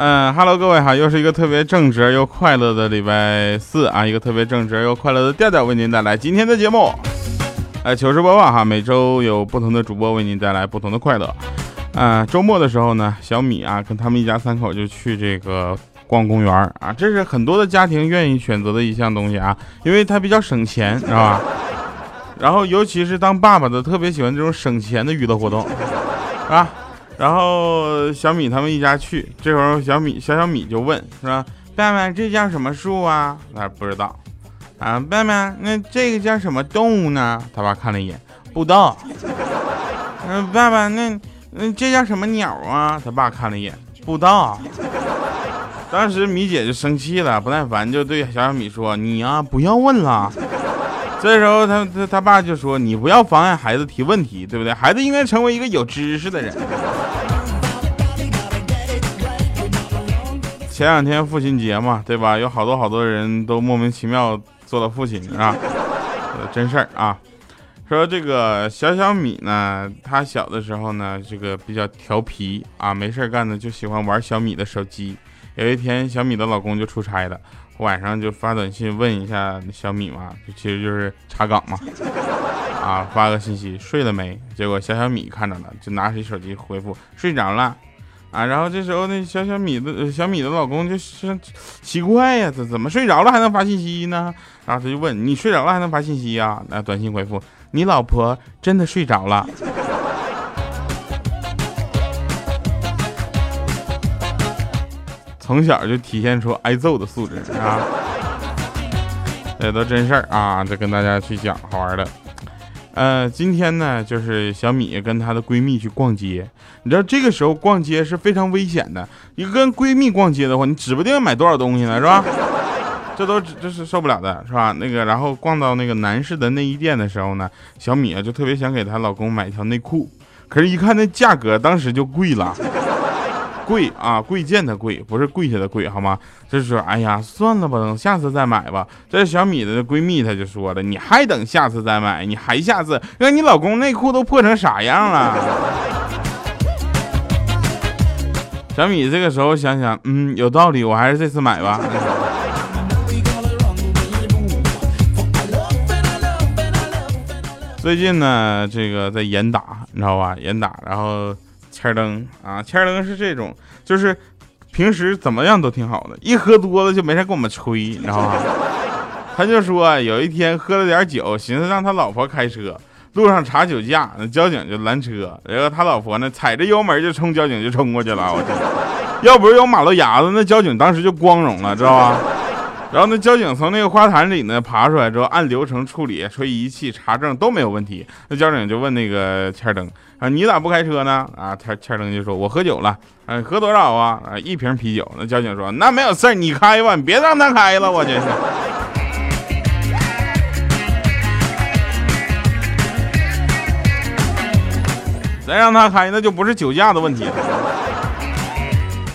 嗯哈喽，各位好，又是一个特别正直又快乐的礼拜四啊，一个特别正直又快乐的调调为您带来今天的节目。哎，糗事播报哈，每周有不同的主播为您带来不同的快乐。啊，周末的时候呢，小米啊跟他们一家三口就去这个逛公园啊，这是很多的家庭愿意选择的一项东西啊，因为它比较省钱，知道吧？然后尤其是当爸爸的特别喜欢这种省钱的娱乐活动，啊。然后小米他们一家去，这时候小米小小米就问，是吧？爸爸，这叫什么树啊？他不知道。啊，爸爸，那这个叫什么动物呢？他爸看了一眼，不知道。嗯，爸爸，那那这叫什么鸟啊？他爸看了一眼，不知道。当时米姐就生气了，不耐烦，就对小小米说：“你呀，不要问了。”这时候他他他爸就说：“你不要妨碍孩子提问题，对不对？孩子应该成为一个有知识的人。”前两天父亲节嘛，对吧？有好多好多人都莫名其妙做了父亲，是吧？真事儿啊。说这个小小米呢，他小的时候呢，这个比较调皮啊，没事干呢就喜欢玩小米的手机。有一天，小米的老公就出差了。晚上就发短信问一下小米嘛，就其实就是查岗嘛，啊，发个信息睡了没？结果小小米看着了，就拿起手机回复睡着了，啊，然后这时候那小小米的小米的老公就是奇怪呀，怎怎么睡着了还能发信息呢？然后他就问你睡着了还能发信息呀？那短信回复你老婆真的睡着了。从小就体现出挨揍的素质啊！这都真事儿啊！这跟大家去讲好玩的。呃，今天呢，就是小米跟她的闺蜜去逛街。你知道这个时候逛街是非常危险的。你跟闺蜜逛街的话，你指不定要买多少东西呢，是吧？这都这是受不了的，是吧？那个，然后逛到那个男士的内衣店的时候呢，小米啊就特别想给她老公买一条内裤，可是，一看那价格，当时就贵了。贵啊，贵贱的贵，不是跪下的跪，好吗？就是说，哎呀，算了吧，等下次再买吧。这是小米的闺蜜，她就说了，你还等下次再买，你还下次，那你老公内裤都破成啥样了？小米这个时候想想，嗯，有道理，我还是这次买吧。最近呢，这个在严打，你知道吧？严打，然后。千灯啊，千灯是这种，就是平时怎么样都挺好的，一喝多了就没事跟我们吹，你知道吗？他就说有一天喝了点酒，寻思让他老婆开车，路上查酒驾，那交警就拦车，然后他老婆呢踩着油门就冲交警就冲过去了，我天！要不是有马路牙子，那交警当时就光荣了，知道吧？然后那交警从那个花坛里呢爬出来之后，按流程处理，说仪器查证都没有问题。那交警就问那个千灯啊，你咋不开车呢？啊，他千灯就说，我喝酒了。啊，喝多少啊？啊，一瓶啤酒。那交警说，那没有事，你开吧，你别让他开了，我这是。再让他开，那就不是酒驾的问题了，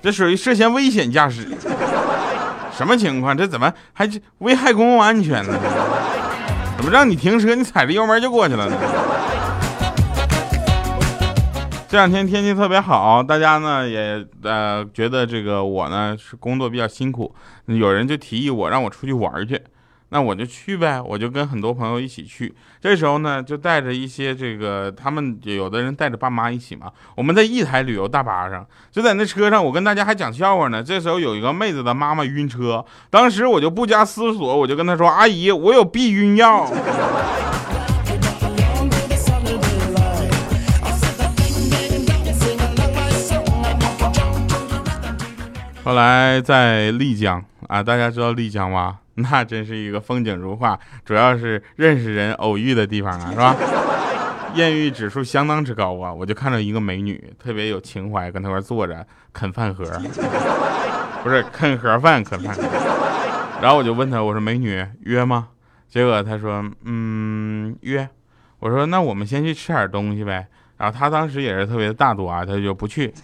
这属于涉嫌危险驾驶。什么情况？这怎么还危害公共安全呢？怎么让你停车，你踩着油门就过去了呢？这两天天气特别好，大家呢也呃觉得这个我呢是工作比较辛苦，有人就提议我让我出去玩去。那我就去呗，我就跟很多朋友一起去。这时候呢，就带着一些这个，他们有的人带着爸妈一起嘛。我们在一台旅游大巴上，就在那车上，我跟大家还讲笑话呢。这时候有一个妹子的妈妈晕车，当时我就不加思索，我就跟她说：“阿姨，我有避孕药。”后来在丽江啊，大家知道丽江吗？那真是一个风景如画，主要是认识人偶遇的地方啊，是吧？艳遇指数相当之高啊！我就看到一个美女，特别有情怀，跟那块坐着啃饭盒，不是啃盒饭，啃饭。然后我就问她，我说美女约吗？结果她说嗯约。我说那我们先去吃点东西呗。然后她当时也是特别大度啊，她就不去，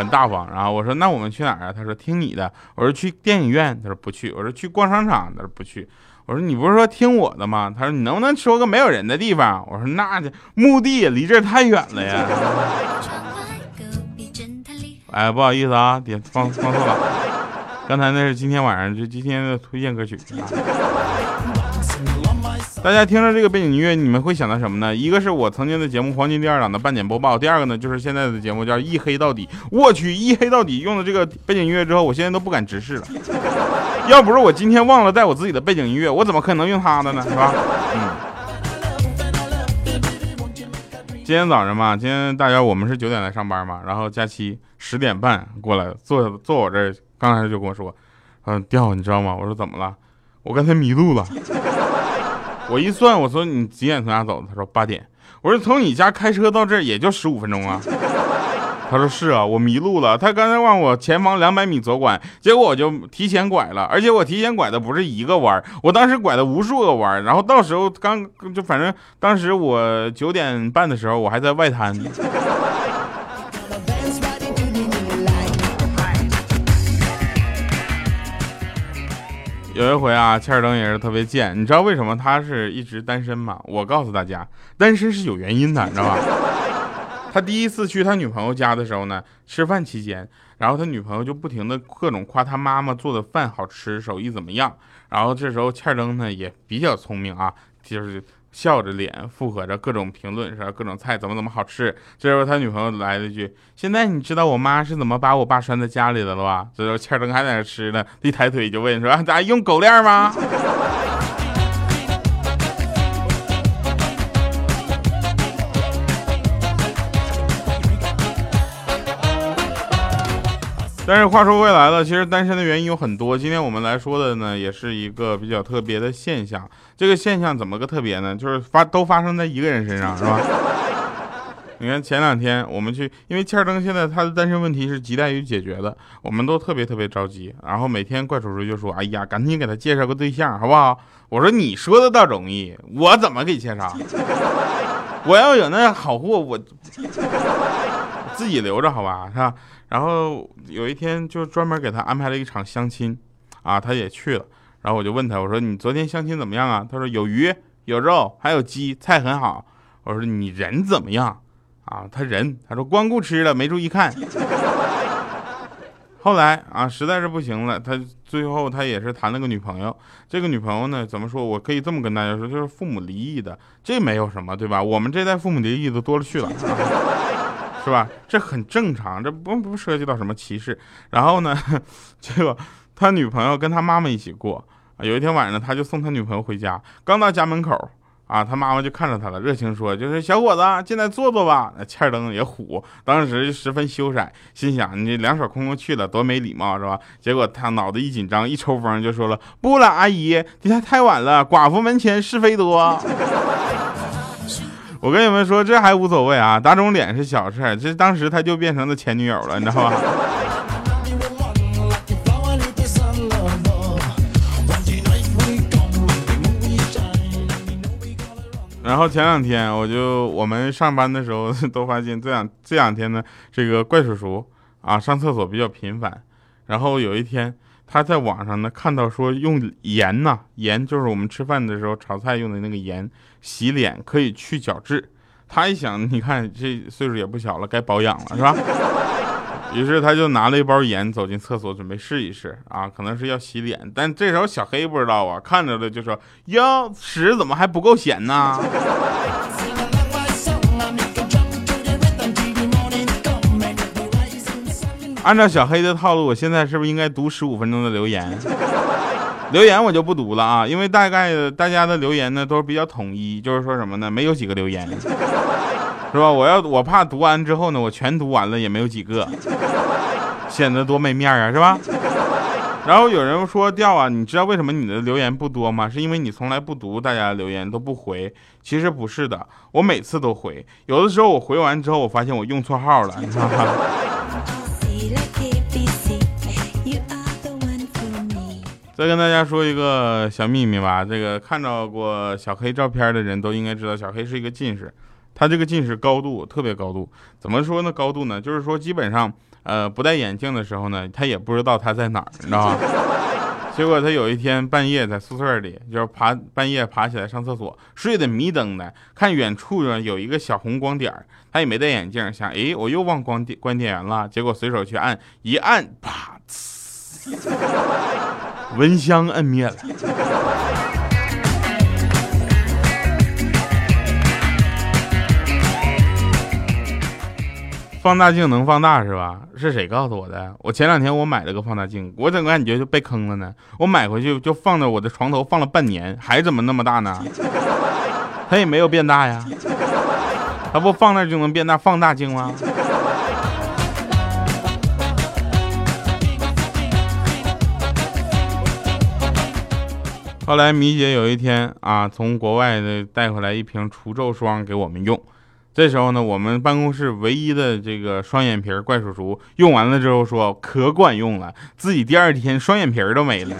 很大方。然后我说那我们去哪儿啊？他说听你的。我说去电影院，他说不去。我说去逛商场，他说不去。我说你不是说听我的吗？他说你能不能说个没有人的地方？我说那墓地离这太远了呀。哎，不好意思啊，点放放错了。刚才那是今天晚上就今天的推荐歌曲。大家听着这个背景音乐，你们会想到什么呢？一个是我曾经的节目《黄金第二档》的半点播报，第二个呢就是现在的节目叫一黑到底。我去，一黑到底用了这个背景音乐之后，我现在都不敢直视了。要不是我今天忘了带我自己的背景音乐，我怎么可能用他的呢？是吧？嗯。今天早上嘛，今天大家我们是九点来上班嘛，然后佳期十点半过来坐坐我这儿，刚开始就跟我说，嗯，掉，你知道吗？我说怎么了？我刚才迷路了。我一算，我说你几点从家走？他说八点。我说从你家开车到这儿也就十五分钟啊。他说是啊，我迷路了。他刚才往我前方两百米左拐，结果我就提前拐了，而且我提前拐的不是一个弯，我当时拐的无数个弯。然后到时候刚就反正当时我九点半的时候，我还在外滩。有一回啊，切尔登也是特别贱，你知道为什么他是一直单身吗？我告诉大家，单身是有原因的，你知道吧？他第一次去他女朋友家的时候呢，吃饭期间，然后他女朋友就不停的各种夸他妈妈做的饭好吃，手艺怎么样。然后这时候切尔登呢也比较聪明啊，就是。笑着脸附和着各种评论，说各种菜怎么怎么好吃。这时候他女朋友来了一句：“现在你知道我妈是怎么把我爸拴在家里的了吧？”这时候欠灯还在那吃呢，一抬腿就问说：“咋用狗链吗？”但是话说回来了，其实单身的原因有很多。今天我们来说的呢，也是一个比较特别的现象。这个现象怎么个特别呢？就是发都发生在一个人身上，是吧？你看前两天我们去，因为欠儿登现在他的单身问题是亟待于解决的，我们都特别特别着急。然后每天怪叔叔就说：“哎呀，赶紧给他介绍个对象，好不好？”我说：“你说的倒容易，我怎么给介绍？我要有那好货，我自己留着，好吧？是吧？”然后有一天就专门给他安排了一场相亲，啊，他也去了。然后我就问他，我说你昨天相亲怎么样啊？他说有鱼有肉还有鸡，菜很好。我说你人怎么样？啊，他人，他说光顾吃了，没注意看。后来啊，实在是不行了，他最后他也是谈了个女朋友。这个女朋友呢，怎么说？我可以这么跟大家说，就是父母离异的，这没有什么，对吧？我们这代父母离异的多了去了。是吧？这很正常，这不不涉及到什么歧视。然后呢，结果他女朋友跟他妈妈一起过。啊有一天晚上，他就送他女朋友回家，刚到家门口，啊，他妈妈就看着他了，热情说：“就是小伙子，进来坐坐吧。”那欠灯也虎，当时就十分羞涩，心想：“你两手空空去了，多没礼貌，是吧？”结果他脑子一紧张，一抽风，就说了：“不了，阿姨，今天太晚了，寡妇门前是非多。”我跟你们说，这还无所谓啊，打肿脸是小事，这当时他就变成了前女友了，你知道吧？然后前两天我就我们上班的时候 都发现，这两这两天呢，这个怪叔叔啊上厕所比较频繁，然后有一天。他在网上呢看到说用盐呐，盐就是我们吃饭的时候炒菜用的那个盐，洗脸可以去角质。他一想，你看这岁数也不小了，该保养了是吧？于是他就拿了一包盐走进厕所准备试一试啊，可能是要洗脸。但这时候小黑不知道啊，看着了就说：“哟，屎怎么还不够咸呢？”按照小黑的套路，我现在是不是应该读十五分钟的留言？留言我就不读了啊，因为大概大家的留言呢都是比较统一，就是说什么呢？没有几个留言，是吧？我要我怕读完之后呢，我全读完了也没有几个，显得多没面啊，是吧？然后有人说掉啊，你知道为什么你的留言不多吗？是因为你从来不读大家留言都不回。其实不是的，我每次都回，有的时候我回完之后，我发现我用错号了，你知道吗？再跟大家说一个小秘密吧，这个看到过小黑照片的人都应该知道，小黑是一个近视，他这个近视高度特别高度，怎么说呢？高度呢，就是说基本上，呃，不戴眼镜的时候呢，他也不知道他在哪儿，你知道吗？结果他有一天半夜在宿舍里，就是爬半夜爬起来上厕所，睡得迷瞪的，看远处呢有一个小红光点他也没戴眼镜，想，哎，我又忘关电关电源了，结果随手去按，一按，啪，蚊香摁灭了。放大镜能放大是吧？是谁告诉我的？我前两天我买了个放大镜，我怎么感觉就被坑了呢？我买回去就放在我的床头放了半年，还怎么那么大呢？它也没有变大呀，它不放那就能变大？放大镜吗？后来米姐有一天啊，从国外的带回来一瓶除皱霜给我们用。这时候呢，我们办公室唯一的这个双眼皮怪叔叔用完了之后说可管用了，自己第二天双眼皮都没了。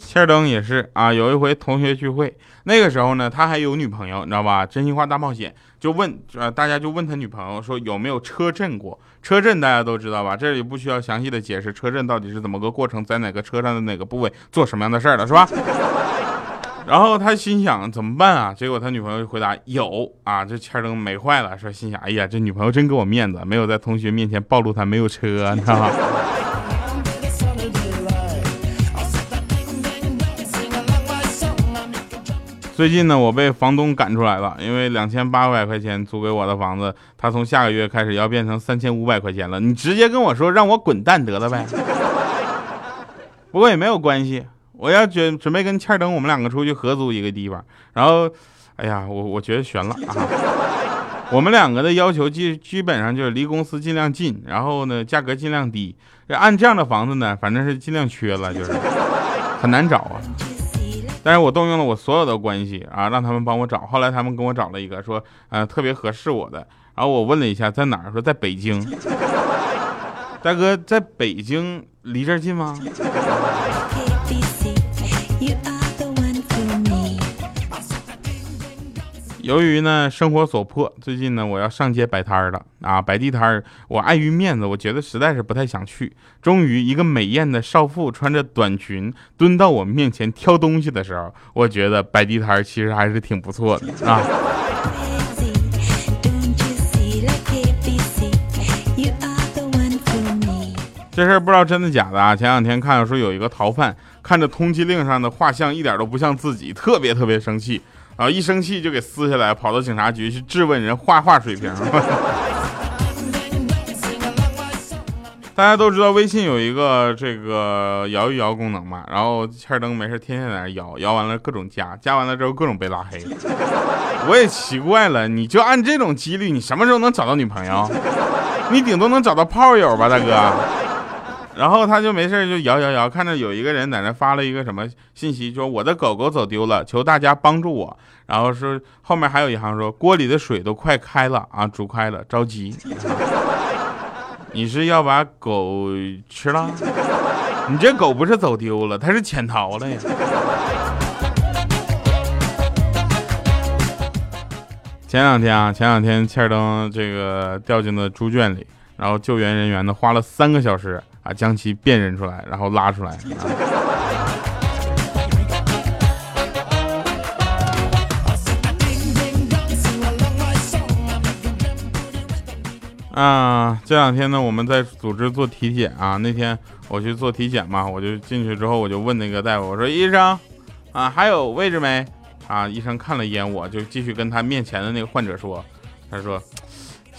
欠灯也是啊，有一回同学聚会，那个时候呢，他还有女朋友，你知道吧？真心话大冒险就问，呃，大家就问他女朋友说有没有车震过？车震大家都知道吧？这里不需要详细的解释车震到底是怎么个过程，在哪个车上的哪个部位做什么样的事儿了，是吧？然后他心想怎么办啊？结果他女朋友就回答有啊，这欠灯没坏了，说心想哎呀，这女朋友真给我面子，没有在同学面前暴露他没有车，你知道吗？最近呢，我被房东赶出来了，因为两千八百块钱租给我的房子，他从下个月开始要变成三千五百块钱了。你直接跟我说让我滚蛋得了呗。不过也没有关系，我要准准备跟欠灯我们两个出去合租一个地方。然后，哎呀，我我觉得悬了啊。我们两个的要求基基本上就是离公司尽量近，然后呢价格尽量低。按这样的房子呢，反正是尽量缺了，就是很难找啊。但是我动用了我所有的关系啊，让他们帮我找。后来他们给我找了一个，说，呃，特别合适我的。然后我问了一下在哪儿，说在北京。大哥，在北京离这儿近吗？由于呢生活所迫，最近呢我要上街摆摊儿了啊！摆地摊儿，我碍于面子，我觉得实在是不太想去。终于，一个美艳的少妇穿着短裙蹲到我面前挑东西的时候，我觉得摆地摊儿其实还是挺不错的啊。这事儿不知道真的假的啊！前两天看说有一个逃犯看着通缉令上的画像一点都不像自己，特别特别生气。然后一生气就给撕下来，跑到警察局去质问人画画水平。大家都知道微信有一个这个摇一摇功能嘛，然后欠灯没事天天在那摇，摇完了各种加，加完了之后各种被拉黑。我也奇怪了，你就按这种几率，你什么时候能找到女朋友？你顶多能找到炮友吧，大哥。然后他就没事就摇摇摇，看着有一个人在那发了一个什么信息，说我的狗狗走丢了，求大家帮助我。然后说后面还有一行说锅里的水都快开了啊，煮开了，着急。你是要把狗吃了？你这狗不是走丢了，它是潜逃了呀。前两天啊，前两天欠灯这个掉进了猪圈里，然后救援人员呢花了三个小时。啊，将其辨认出来，然后拉出来。啊，这两天呢，我们在组织做体检啊。那天我去做体检嘛，我就进去之后，我就问那个大夫，我说：“医生，啊，还有位置没？”啊，医生看了一眼，我就继续跟他面前的那个患者说：“他说。”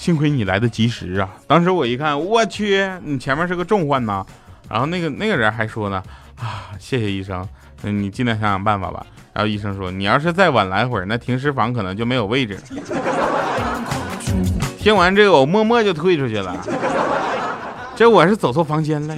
幸亏你来的及时啊！当时我一看，我去，你前面是个重患呐。然后那个那个人还说呢，啊，谢谢医生，你尽量想想办法吧。然后医生说，你要是再晚来会儿，那停尸房可能就没有位置。听完这个，我默默就退出去了。这我是走错房间了。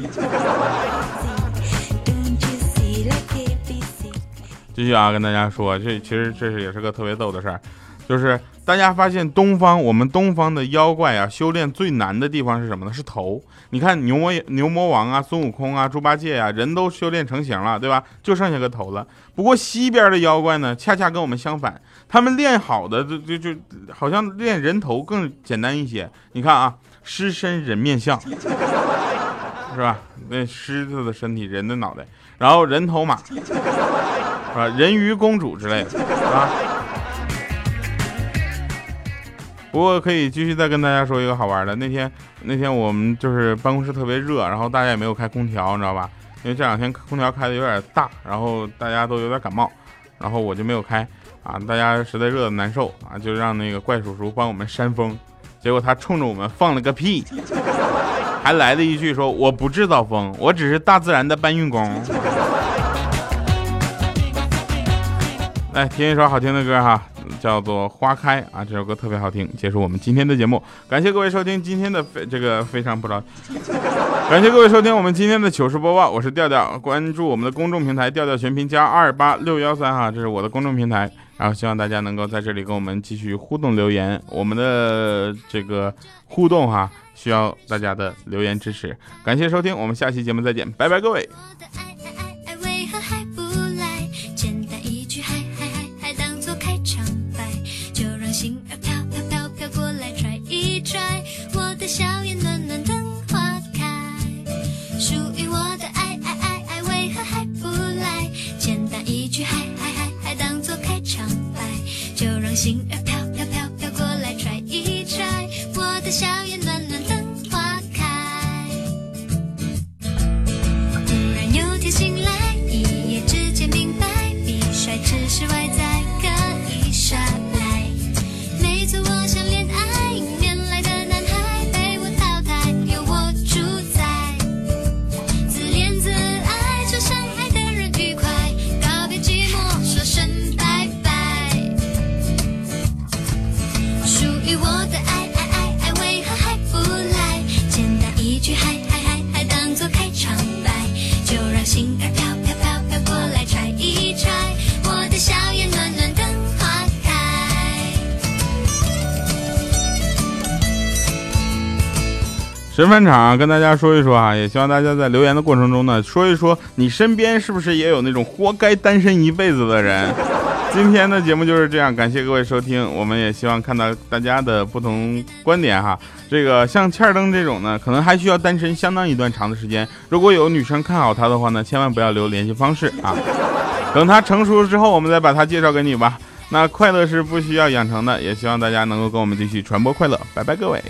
继续啊，跟大家说，这其实这是也是个特别逗的事儿。就是大家发现东方我们东方的妖怪啊，修炼最难的地方是什么呢？是头。你看牛魔牛魔王啊，孙悟空啊，猪八戒呀，人都修炼成型了，对吧？就剩下个头了。不过西边的妖怪呢，恰恰跟我们相反，他们练好的就就就好像练人头更简单一些。你看啊，狮身人面像，是吧？那狮子的身体，人的脑袋，然后人头马，是吧？人鱼公主之类的，啊。不过可以继续再跟大家说一个好玩的。那天那天我们就是办公室特别热，然后大家也没有开空调，你知道吧？因为这两天空调开的有点大，然后大家都有点感冒，然后我就没有开啊。大家实在热的难受啊，就让那个怪叔叔帮我们扇风。结果他冲着我们放了个屁，还来了一句说：“我不制造风，我只是大自然的搬运工。”来听一首好听的歌哈。叫做花开啊，这首歌特别好听。结束我们今天的节目，感谢各位收听今天的非这个非常不着，感谢各位收听我们今天的糗事播报。我是调调，关注我们的公众平台调调全拼加二八六幺三哈，这是我的公众平台。然后希望大家能够在这里跟我们继续互动留言，我们的这个互动哈，需要大家的留言支持。感谢收听，我们下期节目再见，拜拜各位。神返场啊跟大家说一说啊，也希望大家在留言的过程中呢，说一说你身边是不是也有那种活该单身一辈子的人。今天的节目就是这样，感谢各位收听，我们也希望看到大家的不同观点哈。这个像欠儿登这种呢，可能还需要单身相当一段长的时间。如果有女生看好他的话呢，千万不要留联系方式啊。等他成熟之后，我们再把他介绍给你吧。那快乐是不需要养成的，也希望大家能够跟我们继续传播快乐。拜拜，各位。